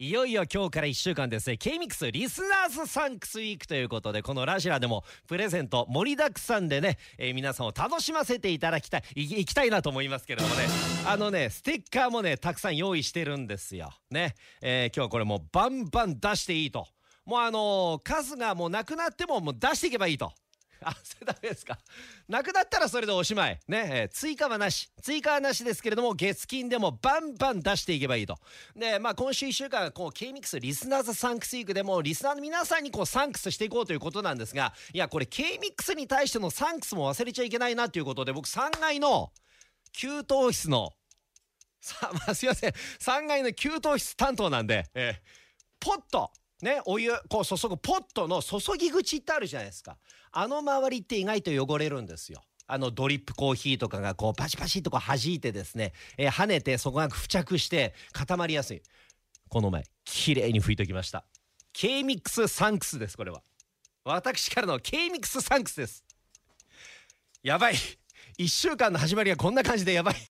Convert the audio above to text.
いよいよ今日から1週間です。ね K-MIX リスナーズサンクスウィークということでこのラジラでもプレゼント盛りだくさんでね、えー皆さんを楽しませていただきたいいいきたいなと思いますけれどもね。あのねステッカーもねたくさん用意してるんですよ。ね、えー今日はこれもうバンバン出していいと。もうあのー数がもうなくなってももう出していけばいいとあ、それダメですか。なくなったらそれでおしまい。ね、えー追加はなし。追加はなしですけれども、月金でもバンバン出していけばいいと。で、まあ今週1週間、こう、K-MIX リスナーズサンクスウィークでも、リスナーの皆さんにこう、サンクスしていこうということなんですが、いや、これ K-MIX に対してのサンクスも忘れちゃいけないなということで、僕3階の給湯室の、さ、まあ、すいません。3階の給湯室担当なんで、えーポットねお湯こう注ぐポットの注ぎ口ってあるじゃないですか。あの周りって意外と汚れるんですよ。あのドリップコーヒーとかがこうパシパシとこう弾いてですね、えー跳ねてそこが付着して固まりやすい。この前綺麗に拭いときました。K-MIX サンクスですこれは。私からの K-MIX サンクスです。やばい。1週間の始まりがこんな感じでやばい。